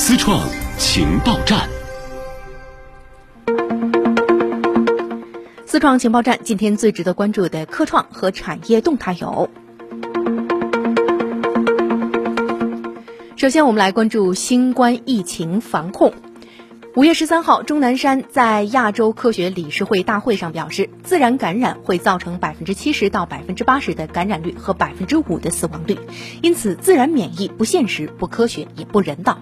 思创情报站，思创情报站，今天最值得关注的科创和产业动态有。首先，我们来关注新冠疫情防控。五月十三号，钟南山在亚洲科学理事会大会上表示，自然感染会造成百分之七十到百分之八十的感染率和百分之五的死亡率，因此自然免疫不现实、不科学也不人道。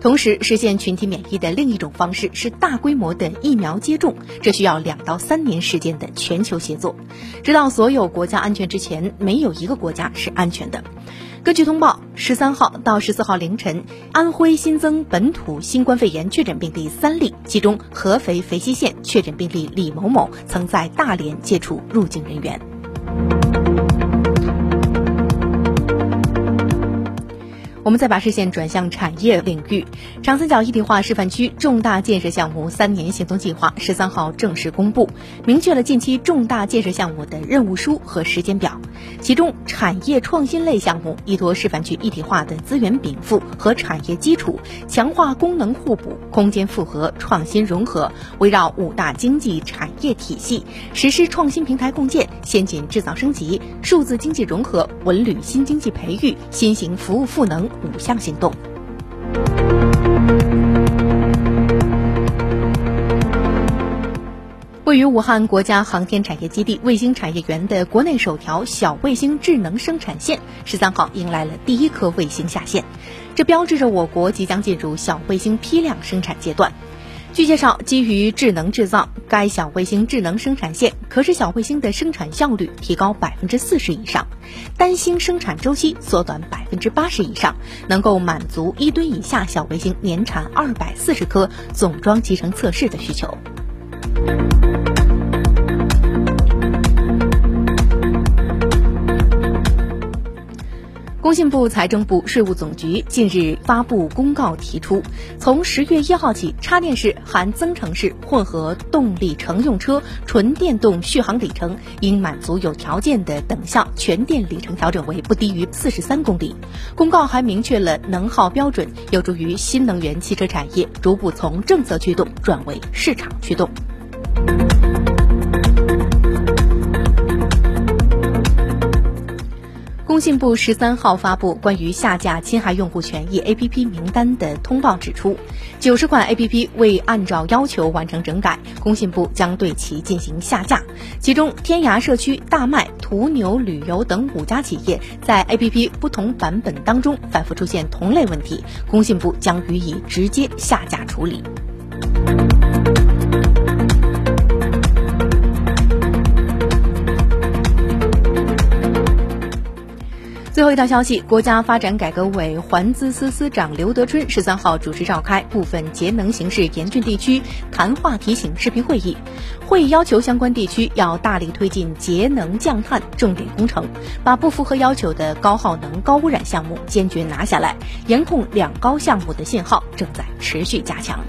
同时，实现群体免疫的另一种方式是大规模的疫苗接种，这需要两到三年时间的全球协作。直到所有国家安全之前，没有一个国家是安全的。根据通报，十三号到十四号凌晨，安徽新增本土新冠肺炎确诊病例三例，其中合肥肥西县确诊病例李某某曾在大连接触入境人员。我们再把视线转向产业领域，长三角一体化示范区重大建设项目三年行动计划十三号正式公布，明确了近期重大建设项目的任务书和时间表。其中，产业创新类项目依托示范区一体化的资源禀赋和产业基础，强化功能互补、空间复合、创新融合，围绕五大经济产业体系实施创新平台共建、先进制造升级、数字经济融合、文旅新经济培育、新型服务赋能。五项行动。位于武汉国家航天产业基地卫星产业园的国内首条小卫星智能生产线，十三号迎来了第一颗卫星下线，这标志着我国即将进入小卫星批量生产阶段。据介绍，基于智能制造，该小卫星智能生产线可使小卫星的生产效率提高百分之四十以上，单星生产周期缩短百分之八十以上，能够满足一吨以下小卫星年产二百四十颗总装集成测试的需求。工信部、财政部、税务总局近日发布公告，提出从十月一号起，插电式含增程式混合动力乘用车纯电动续航里程应满足有条件的等效全电里程调整为不低于四十三公里。公告还明确了能耗标准，有助于新能源汽车产业逐步从政策驱动转为市场驱动。工信部十三号发布关于下架侵害用户权益 APP 名单的通报，指出，九十款 APP 未按照要求完成整改，工信部将对其进行下架。其中，天涯社区、大麦、途牛旅游等五家企业在 APP 不同版本当中反复出现同类问题，工信部将予以直接下架处理。最后一条消息，国家发展改革委环资司司长刘德春十三号主持召开部分节能形势严峻地区谈话提醒视频会议，会议要求相关地区要大力推进节能降碳重点工程，把不符合要求的高耗能、高污染项目坚决拿下来，严控两高项目的信号正在持续加强。